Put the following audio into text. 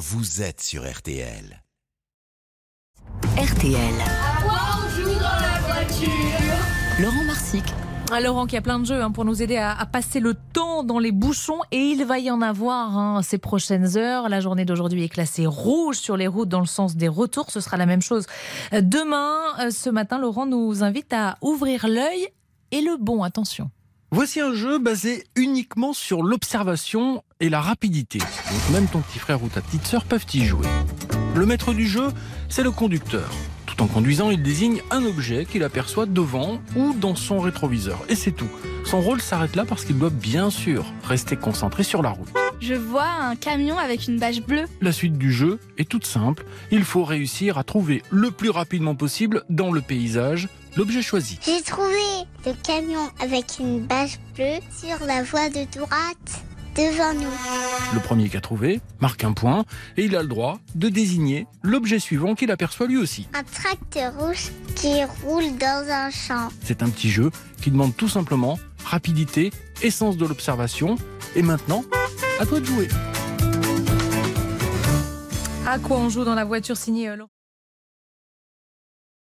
vous êtes sur RTL. RTL. on joue dans la voiture Laurent Marsic. Ah, Laurent qui a plein de jeux hein, pour nous aider à, à passer le temps dans les bouchons et il va y en avoir hein, ces prochaines heures. La journée d'aujourd'hui est classée rouge sur les routes dans le sens des retours. Ce sera la même chose euh, demain. Euh, Ce matin, Laurent nous invite à ouvrir l'œil et le bon. Attention. Voici un jeu basé uniquement sur l'observation et la rapidité. Donc même ton petit frère ou ta petite sœur peuvent y jouer. Le maître du jeu, c'est le conducteur. Tout en conduisant, il désigne un objet qu'il aperçoit devant ou dans son rétroviseur. Et c'est tout. Son rôle s'arrête là parce qu'il doit bien sûr rester concentré sur la route. Je vois un camion avec une bâche bleue. La suite du jeu est toute simple. Il faut réussir à trouver le plus rapidement possible dans le paysage l'objet choisi. J'ai trouvé le camion avec une bâche bleue sur la voie de droite devant nous. Le premier qu'a trouvé marque un point et il a le droit de désigner l'objet suivant qu'il aperçoit lui aussi. Un tracteur rouge qui roule dans un champ. C'est un petit jeu qui demande tout simplement rapidité, essence de l'observation. Et maintenant, à toi de jouer. À quoi on joue dans la voiture signée euh,